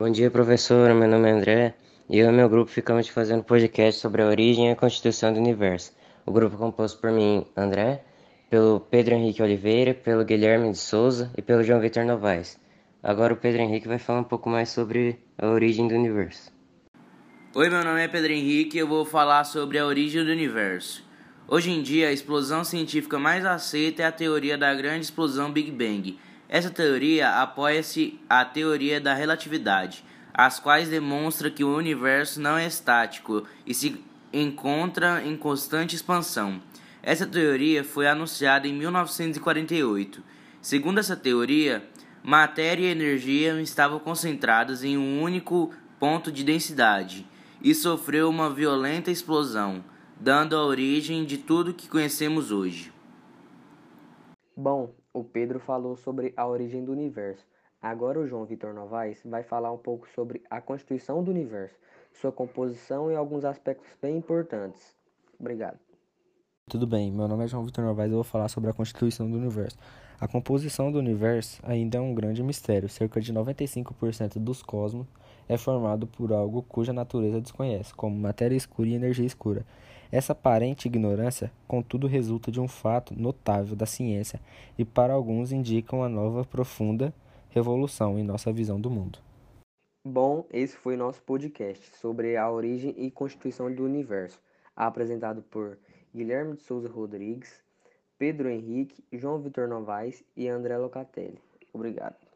Bom dia, professor. Meu nome é André e eu e meu grupo ficamos fazendo podcast sobre a origem e a constituição do universo. O grupo é composto por mim, André, pelo Pedro Henrique Oliveira, pelo Guilherme de Souza e pelo João Vitor Novaes. Agora o Pedro Henrique vai falar um pouco mais sobre a origem do universo. Oi, meu nome é Pedro Henrique e eu vou falar sobre a origem do universo. Hoje em dia, a explosão científica mais aceita é a teoria da grande explosão Big Bang. Essa teoria apoia-se à teoria da relatividade, as quais demonstra que o universo não é estático e se encontra em constante expansão. Essa teoria foi anunciada em 1948. Segundo essa teoria, matéria e energia estavam concentradas em um único ponto de densidade e sofreu uma violenta explosão, dando a origem de tudo que conhecemos hoje. Bom, o Pedro falou sobre a origem do universo. Agora o João Vitor Novaes vai falar um pouco sobre a constituição do universo, sua composição e alguns aspectos bem importantes. Obrigado. Tudo bem, meu nome é João Vitor Novaes e eu vou falar sobre a constituição do universo. A composição do universo ainda é um grande mistério. Cerca de 95% dos cosmos é formado por algo cuja natureza desconhece, como matéria escura e energia escura. Essa aparente ignorância, contudo, resulta de um fato notável da ciência e para alguns indica uma nova profunda revolução em nossa visão do mundo. Bom, esse foi nosso podcast sobre a origem e constituição do universo, apresentado por Guilherme de Souza Rodrigues, Pedro Henrique, João Vitor Novaes e André Locatelli. Obrigado.